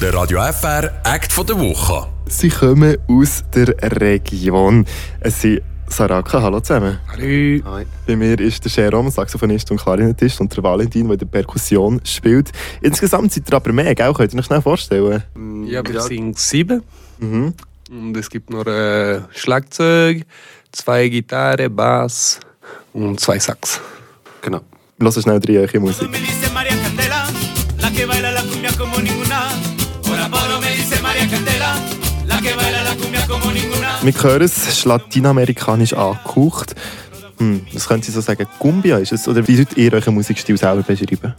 Der Radio FR Act von der Woche. Sie kommen aus der Region. Es sind Saraka, hallo zusammen. Hallo. Hi. Bei mir ist der Jerome, Saxophonist und Klarinettist und der Valentin, der in der Perkussion spielt. Insgesamt seid ihr aber mehr, gell? Könnt ihr euch schnell vorstellen? Ja, wir sind sieben. Mhm. Und es gibt noch äh, Schlagzeug, zwei Gitarre, Bass und zwei Sax. Genau. Lass schnell rein, eure Musik. Que baila la cumbia como ninguna. Ora Poro me dice María Candela, cumbia. Wir hören es, es ist latinamerikanisch angehaucht. Hm, was können Sie so sagen? Cumbia ist es? Oder wie würdet ihr euren Musikstil selber beschreiben?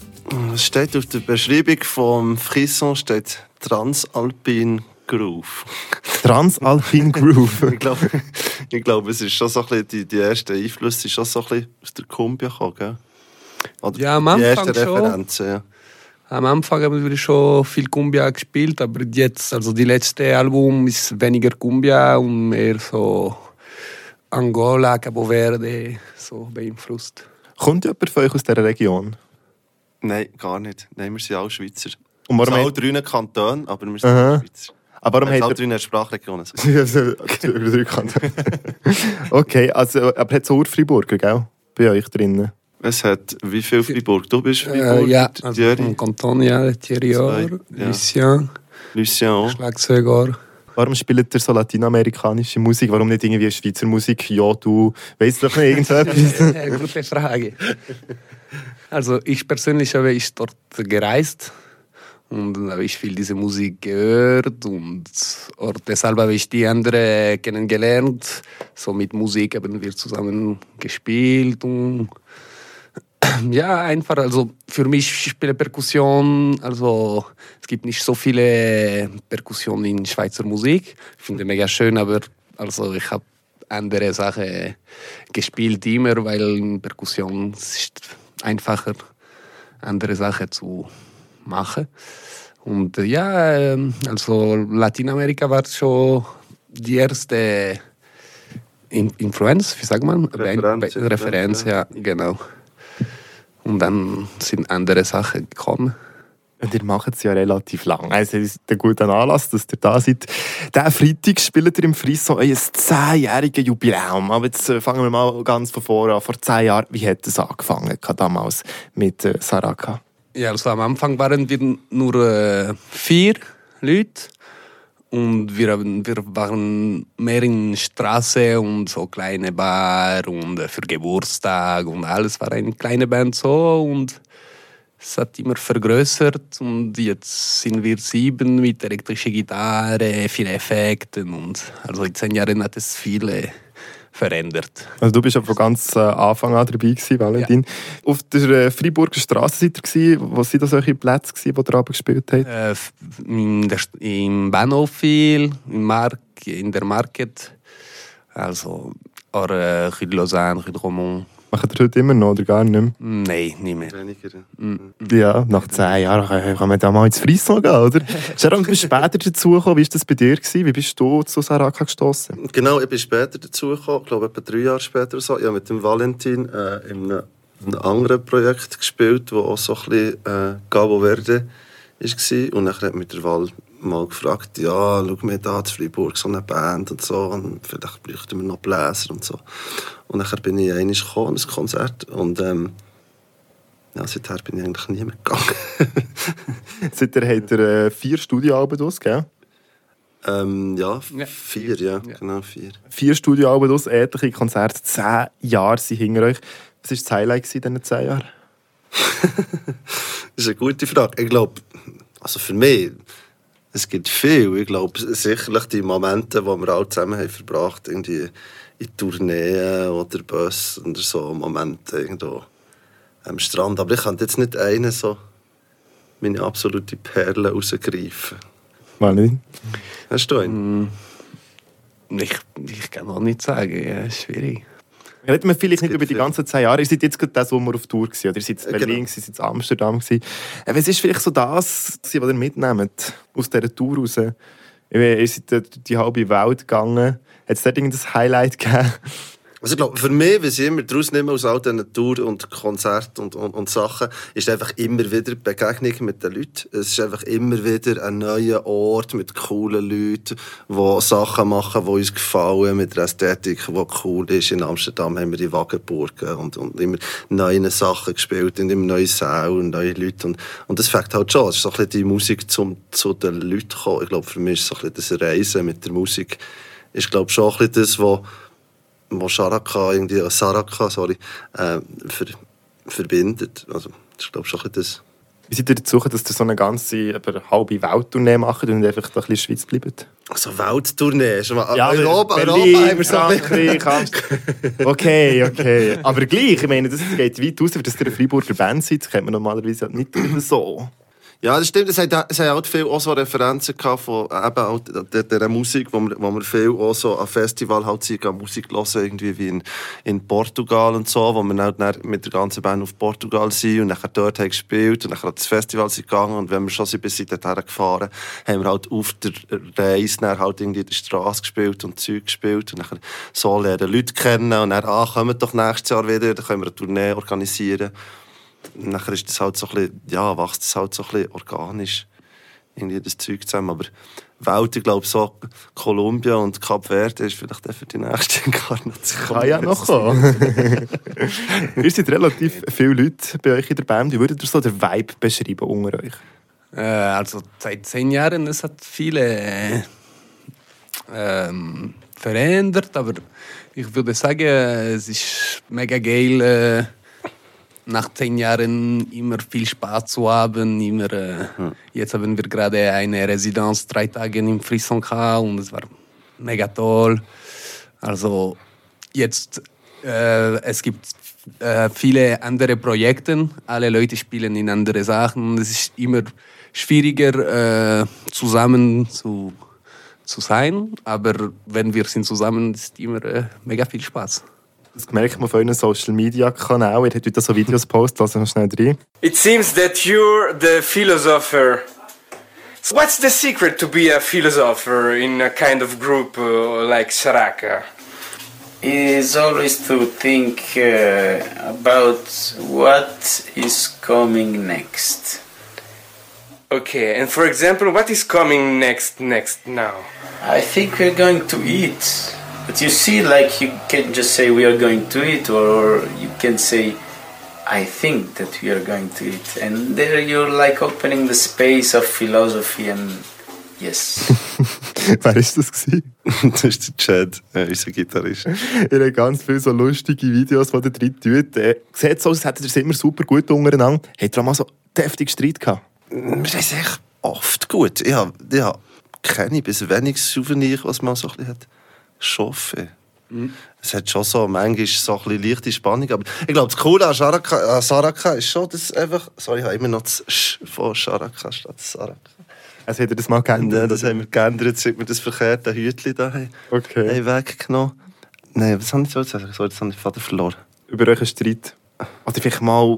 Es steht auf der Beschreibung vom Frisson steht Transalpin Groove. Transalpine Groove. ich glaube, ich glaub, es ist schon so ein bisschen, die, die ersten Einflüsse sind schon so ein bisschen aus der Kumbia gekommen, gell? Oder Ja, am die Anfang ersten schon. Referenzen, ja. Am Anfang haben wir schon viel Cumbia gespielt, aber jetzt, also die letzte Album ist weniger Cumbia und mehr so Angola, Cabo Verde, so beeinflusst. Kommt jemand von euch aus dieser Region? Nein, gar nicht. Nein, wir sind alle Schweizer. Und Wir warum sind alle drei Kantonen, aber wir sind Aha. alle Schweizer. Aber warum ihr... drei Sprachregionen. Also, über drei Kantone. okay, also, aber hat es auch Freiburger, gell? Bei euch drinnen? Es hat wie viel Fribourg? Du bist Äh, Fribourg, ja, der also Thierry, vom Kanton, ja, Thierry Or, ja. Lucien, Lucien auch. Schlagzeuger. Warum spielt ihr so latinamerikanische Musik? Warum nicht irgendwie Schweizer Musik? Ja, du weißt doch nicht irgendetwas. Ja, gute Frage. Also ich persönlich habe ich dort gereist und dann habe ich viel diese Musik gehört und deshalb habe ich die andere kennengelernt. So mit Musik haben wir zusammen gespielt und ja, einfach, also für mich spiele Perkussion, also es gibt nicht so viele Perkussionen in Schweizer Musik. Ich finde mega schön, aber also ich habe andere Sachen gespielt immer, weil Perkussion ist einfacher, andere Sachen zu machen. Und äh, ja, ähm, also Lateinamerika war schon die erste In Influenz, wie sagt man? Referenz, Referenz, ja, genau. Und dann sind andere Sachen gekommen. Und ihr macht es ja relativ lang. Also es ist ein guter Anlass, dass ihr da seid. Diesen Freitag spielt ihr im Frisson euer zehnjähriges Jubiläum. Aber jetzt äh, fangen wir mal ganz von vorne an. Vor zehn Jahren, wie hat es angefangen damals mit äh, Saraka? Ja, also am Anfang waren wir nur äh, vier Leute und wir, wir waren mehr in Straße und so kleine Bar und für Geburtstag und alles war eine kleine Band so und es hat immer vergrößert und jetzt sind wir sieben mit elektrischer Gitarre, viele Effekte und also in zehn Jahren hat es viele verändert. Also du bist ja von ganz äh, Anfang an dabei gewesen, Valentin. Auf der äh, Freiburger Straße seid ihr gewesen. Wo sind das solche Plätze gewesen, wo ihr Abend gespielt habt? Äh, in der, Im Bahnhof viel, im Mark, in der Market. Also, oder äh, de Lausanne, de Romont. Macht ihr heute immer noch oder gar nicht mehr? Nein, nicht mehr. Weniger. Ja, nach zehn Jahren kann kann man da mal ins Frisson gehen, oder? Sharon, du bist später dazugekommen. Wie war das bei dir? Gewesen? Wie bist du zu Saraka gestoßen? Genau, ich bin später dazugekommen, ich glaube etwa drei Jahre später so. Ich habe mit dem Valentin äh, in einem, einem anderen Projekt gespielt, wo auch so ein bisschen äh, Cabo Verde war. Und dann hat mich der Val mal gefragt, ja, schau mir da in Freiburg so eine Band und so, und vielleicht bräuchten wir noch Bläser und so. Und dann bin ich einmal gekommen, ein Konzert, und ähm, ja, seither bin ich eigentlich nie mehr gegangen. Seitdem habt ihr äh, vier Studioalben aus, gell? ähm, ja, Ja. vier, ja, Ja. genau, vier. Vier Studioalben aus, etliche Konzerte. Zehn Jahre sind hinter euch. Was war das Highlight in diesen zehn Jahren? Das ist eine gute Frage. Ich glaube, also für mich, es gibt viel. Ich glaube, sicherlich die Momente, die wir alle zusammen haben verbracht irgendwie in Tourneen oder Bus oder so Momente irgendwo am Strand. Aber ich kann jetzt nicht einen so meine absolute Perle rausgreifen. Valentin? Hast du einen? Ich, ich kann auch nicht sagen, ja, schwierig. Reden wir vielleicht nicht über die ganzen zehn Jahre. Ihr seid jetzt gerade diesen Sommer auf Tour gewesen, oder ihr seid in Äh, Berlin, genau. ihr seid in Amsterdam. Gewesen. Äh, Was ist vielleicht so das, was ihr mitnehmt aus dieser Tour raus? Ihr seid durch die halbe Welt gegangen. Hat es dort irgendein Highlight gegeben? Also ich glaube, für mich, was ich immer daraus nehme aus all diesen Touren und Konzerten und, und, und Sachen, ist einfach immer wieder die Begegnung mit den Leuten. Es ist einfach immer wieder ein neuer Ort mit coolen Leuten, die Sachen machen, die uns gefallen, mit der Ästhetik, die cool ist. In Amsterdam haben wir die Wagenburgen und, und immer neue Sachen gespielt und immer neue Säle und neue Leute. Und, und das fängt halt schon. Es ist so ein bisschen die Musik, zum zu den Leuten kommen. Ich glaube, für mich ist so ein bisschen das Reisen mit der Musik, ist glaube schon ein bisschen das, was wo Sharaka irgendwie, Saraka, sorry, äh, ver, verbindet. Also, das ist, glaube schon ein das. Wie seid ihr dazu, dass ihr so eine ganze aber halbe Welttournee macht und einfach ein bisschen in der Schweiz bleibt? Also Welttournee, Ja, Europa, Berlin, Europa bisschen- Frankreich. Okay, okay. Aber gleich, ich meine, das geht weit aus, dass ihr eine Freiburger Band seid. Das kennt man normalerweise halt nicht so. Ja, das stimmt. Es hat, es hat auch viel auch so Referenzen gehabt von eben auch der, der Musik, wo wir, wo wir viel auch so an Festival halt an Musik hören, irgendwie wie in, in Portugal und so, wo dann, dann mit der ganzen Band auf Portugal sind und nachher dort haben gespielt und nachher das Festival sind gegangen und wenn wir schon sind bis dorthin gefahren, haben wir halt auf der Reise dann halt irgendwie in Straße gespielt und Zeug gespielt und nachher so lernen Leute kennen und dann, ah, kommen doch nächstes Jahr wieder, dann können wir eine Tournee organisieren. Nachher ist das halt so ein bisschen, ja, wächst das halt so ein bisschen organisch irgendwie das Zeug zusammen. Aber Welt, ich glaube, so Kolumbien und Kap Verde ist vielleicht für die nächste Inkarnation. Kann ja noch kommen. ihr seid relativ viele Leute bei euch in der Band. Wie würdet ihr so den Vibe beschreiben unter euch? Äh, also seit zehn Jahren, es hat viele äh, ähm, verändert, aber ich würde sagen, es ist mega geil, äh, nach zehn Jahren immer viel Spaß zu haben. Immer, äh, Jetzt haben wir gerade eine Residenz, drei Tage im Frisson gehabt und es war mega toll. Also jetzt, äh, es gibt äh, viele andere Projekte, alle Leute spielen in andere Sachen. Es ist immer schwieriger, äh, zusammen zu, zu sein, aber wenn wir sind zusammen, ist immer äh, mega viel Spaß. Das merkt man auf euren Social Media Kanal. Ihr habt heute so Videos gepostet, also noch schnell rein. It seems that you're the philosopher. So what's the secret to be a philosopher in a kind of group uh, like Saraka? is always to think uh, about what is coming next. Okay, and for example, what is coming next next now? I think we're going to eat. But you see, like, you can just say we are going to eat, or you can say, I think that we are going to eat. And there you're like opening the space of philosophy and yes. Wer ist das gewesen? das ist der Chad, äh, unser Gitarrist. Ihr habt ganz viele so lustige Videos, die ihr drin tut. Äh, sieht so aus, als hättet ihr es immer super gut untereinander. Habt ihr auch mal so deftig Streit gehabt? Wir haben es echt oft gut. Ich habe, ich habe keine bis wenig Souvenir, was man so ein bisschen hat. Schaffen. Es hat schon so, manchmal so ein leichte Spannung, aber ich glaube, das Coole an Saraka, Saraka ist schon, dass einfach, sorry, ich habe immer noch das Sch von Saraka statt Saraka. Also habt ihr das mal geändert? das haben wir geändert, seit wir das verkehrte Hütchen da haben, Okay. haben weggenommen. Nein, was habe ich so gesagt? Sorry, das habe ich den Vater verloren. Über euren Streit. Oder vielleicht mal...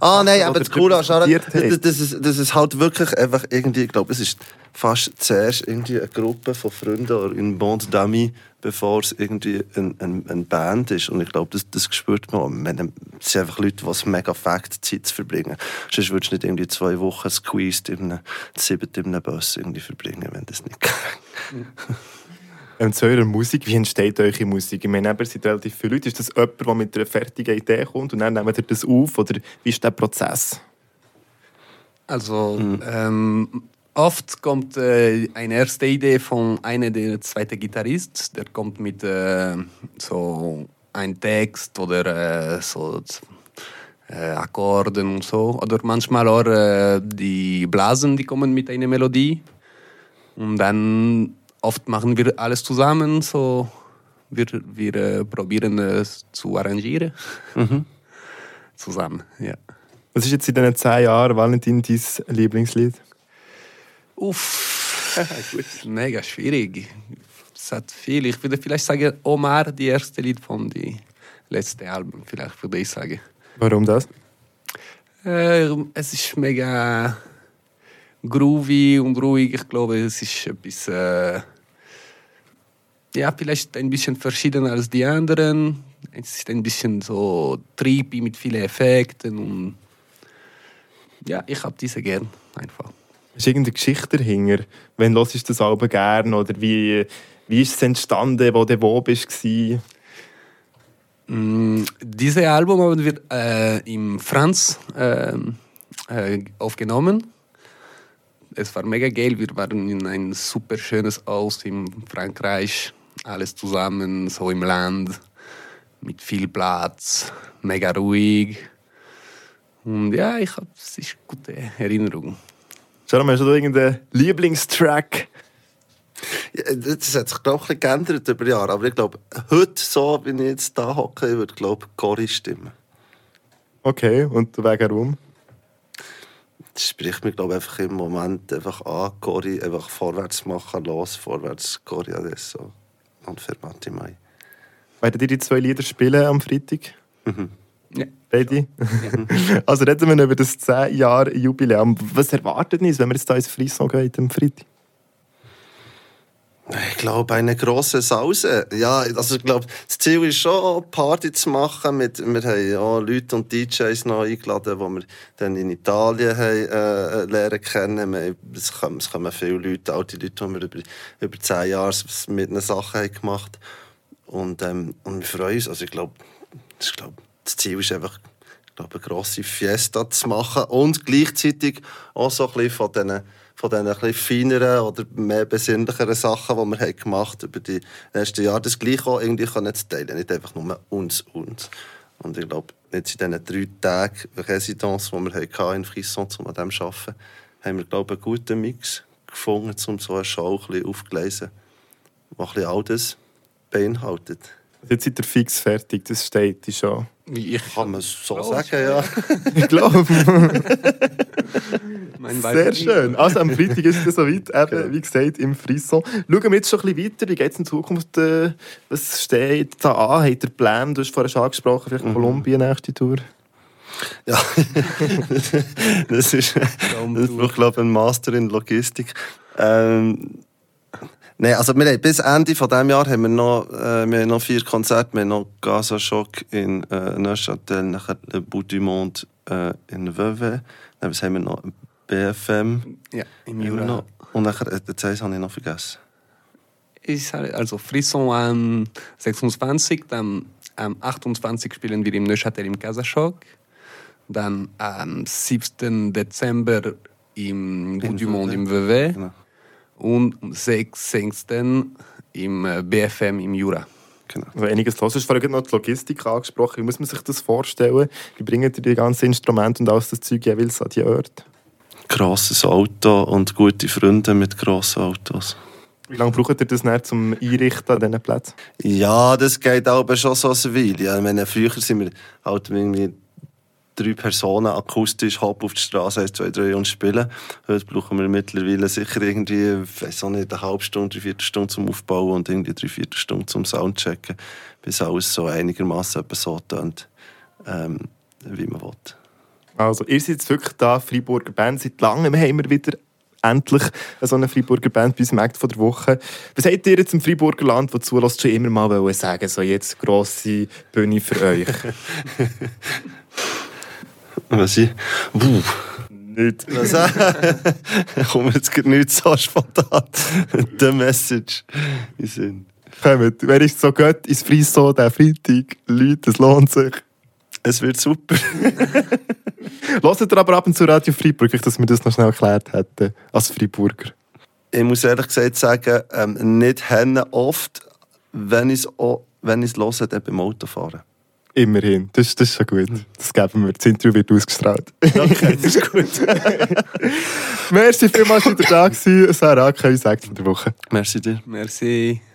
Ah, nein, aber das Coole an Saraka, diskutiert das, habt. das, ist, das ist halt wirklich einfach irgendwie, ich glaube, es ist fast zuerst irgendwie eine Gruppe von Freunden oder ein Bond d'Amis, bevor es irgendwie ein, ein, eine Band ist. Und ich glaube, das, das spürt man. Man- Es sind einfach Leute, die es mega fakt Zeit zu verbringen. Sonst würdest du nicht irgendwie zwei Wochen squeezed in einem, siebten in einem Bus irgendwie verbringen, wenn das nicht geht. Ähm, zu eurer Musik, wie entsteht eure Musik? Ich meine, ihr seid relativ viele Leute. Ist das jemand, der mit einer fertigen Idee kommt und dann nehmt ihr das auf? Oder wie ist der Prozess? Also ähm, oft kommt äh, eine erste Idee von einer der zweiten Gitarrist, der kommt mit äh, so einem Text oder äh, so äh, Akkorden und so. Oder manchmal auch äh, die Blasen, die kommen mit einer Melodie. Und dann oft machen wir alles zusammen, so wir, wir äh, probieren es zu arrangieren. Zusammen, ja. Was ist jetzt in diesen zehn Jahren, Valentin, dein Lieblingslied? Uff, mega schwierig. Es hat viel. Ich würde vielleicht sagen, Omar, die erste Lied von die letzte Album, vielleicht würde ich sagen. Warum das? Äh, es ist mega groovy und ruhig. Ich glaube, es ist etwas. Äh, ja, vielleicht ein bisschen verschiedener als die anderen. Es ist ein bisschen so trippy mit vielen Effekten und ja, ich habe diese gern einfach. Ist irgendeine Geschichte dahinter? Wenn hörst du das Album gern? Oder wie, wie ist es entstanden, wo du wo bist? Mm, Dieses Album haben wir äh, im Franz ähm, äh, aufgenommen. Es war mega geil. Wir waren in ein super schönes Haus in Frankreich. Alles zusammen, so im Land, mit viel Platz, mega ruhig. Und ja, ich habe es ist gute Erinnerung. Sharon, hast du da irgendeinen Lieblingstrack? Ja, Das hat sich, glaube ich, ein bisschen geändert über die Jahre. Aber ich glaube, heute, so wie ich jetzt da hocke, würde, glaube ich, Cory stimmen. Okay, und wegen warum? Das spricht mir, glaube ich, einfach im Moment einfach an, Cory einfach vorwärts machen, los, vorwärts, Cory adesso. Und fermati mai. Werden ihr die zwei Lieder spielen am Freitag? Ja. Beide? also reden wir über das 10 Jahre Jubiläum. Was erwartet uns, wenn wir jetzt da ins Frisson gehen am Freitag? Ich glaube, eine große Sause. Ja, also ich glaube, das Ziel ist schon, Party zu machen. Mit, wir haben ja Leute und DJs noch eingeladen, die wir dann in Italien haben, äh, lernen kennen. Es, kommen, es kommen viele Leute, alte Leute, die wir über, über zehn Jahre mit ihnen Sachen haben gemacht und, ähm, und wir freuen uns. Also ich glaube, ich glaube, das Ziel ist einfach, ich glaube, eine grosse Fiesta zu machen und gleichzeitig auch so ein bisschen von diesen von diesen ein bisschen feineren oder mehr besinnlicheren Sachen, die wir haben gemacht über die letzten Jahre, das gleich auch irgendwie können zu teilen. Nicht einfach nur uns, uns. Und ich glaube, jetzt in diesen drei Tagen Residenz, die wir hatten in Frisson, um an dem zu arbeiten, haben wir, glaube ich, einen guten Mix gefunden, um so eine Show ein bisschen aufzugleisen, die ein bisschen all das beinhaltet. Jetzt seid ihr fix fertig, das steht schon. Ich Kann man so sagen, ja. Ich glaube. Sehr schön. Also am Freitag ist es soweit, eben, wie gesagt, im Frisson. Schauen wir jetzt schon ein bisschen weiter. Wie geht es in Zukunft? Äh, was steht da an? Habt ihr Pläne? Du hast vorhin schon angesprochen, vielleicht Mhm. Kolumbien nächste Tour. Ja, das ist, das braucht, glaube ich, einen Master in Logistik. Ähm, Nein, also wir haben bis Ende von diesem Jahr haben wir noch, äh, wir haben noch vier Konzerte. Wir haben noch Gaza Schock in äh, Neuchâtel, nachher Le Bout du Monde äh, in Vevey. Dann haben wir noch? BFM. Ja, im Jura. noch. Und nachher, äh, den Zeiss habe ich noch vergessen. Ich, also Frisson am 26, dann am 28 spielen wir im Neuchâtel im Casachok. Dann am 7. Dezember im Bout du Monde im Vevey. Genau. Und am 16. im äh, BFM im Jura. genau. Also einiges los. Du hast vorhin noch die Logistik angesprochen. Wie muss man sich das vorstellen? Wie bringen ihr die ganzen Instrumente und alles das Zeug jeweils an die Orte? Grosses Auto und gute Freunde mit grossen Autos. Wie lange braucht ihr das dann zum Einrichten an diesen Plätzen? Ja, das geht aber schon so eine Weile. Ja, ich meine, früher sind wir halt irgendwie drei Personen akustisch hopp auf die Straße, eins, zwei, drei und spielen. Heute brauchen wir mittlerweile sicher irgendwie, ich weiss auch nicht, eine halbe Stunde, drei Viertelstunde zum Aufbauen und irgendwie drei Viertelstunde zum Soundchecken, bis alles so einigermaßen so tönt, ähm, wie man will. Also, ihr seid jetzt wirklich da, Freiburger Band. Seit langem haben wir wieder endlich so eine Freiburger Band bei uns im Act von der Woche. Was habt ihr jetzt im Freiburger Land, das zulässt, schon immer mal wollen sagen so jetzt grosse Bühne für euch? Was ich? Wuh. Nicht. Was? Kommt jetzt gerade nicht so spontan. The Message. In Sinn. Kommt, wer ist so gut ins Frisson, der Freitag? Leute, es lohnt sich. Es wird super. Hört ihr aber ab und zu Radio Freiburg, dass wir das noch schnell erklärt hätten, als Freiburger? Ich muss ehrlich gesagt sagen, ähm, nicht hennen oft, wenn ich es wenn ich's höre, dann beim Autofahren. Immerhin, das, das ist schon gut. Das geben wir. Das Interview wird ausgestrahlt. Okay, das ist gut. Merci vielmals, dass ihr da gewesen. Sarah, kein Sekt von der Woche. Merci dir. Merci.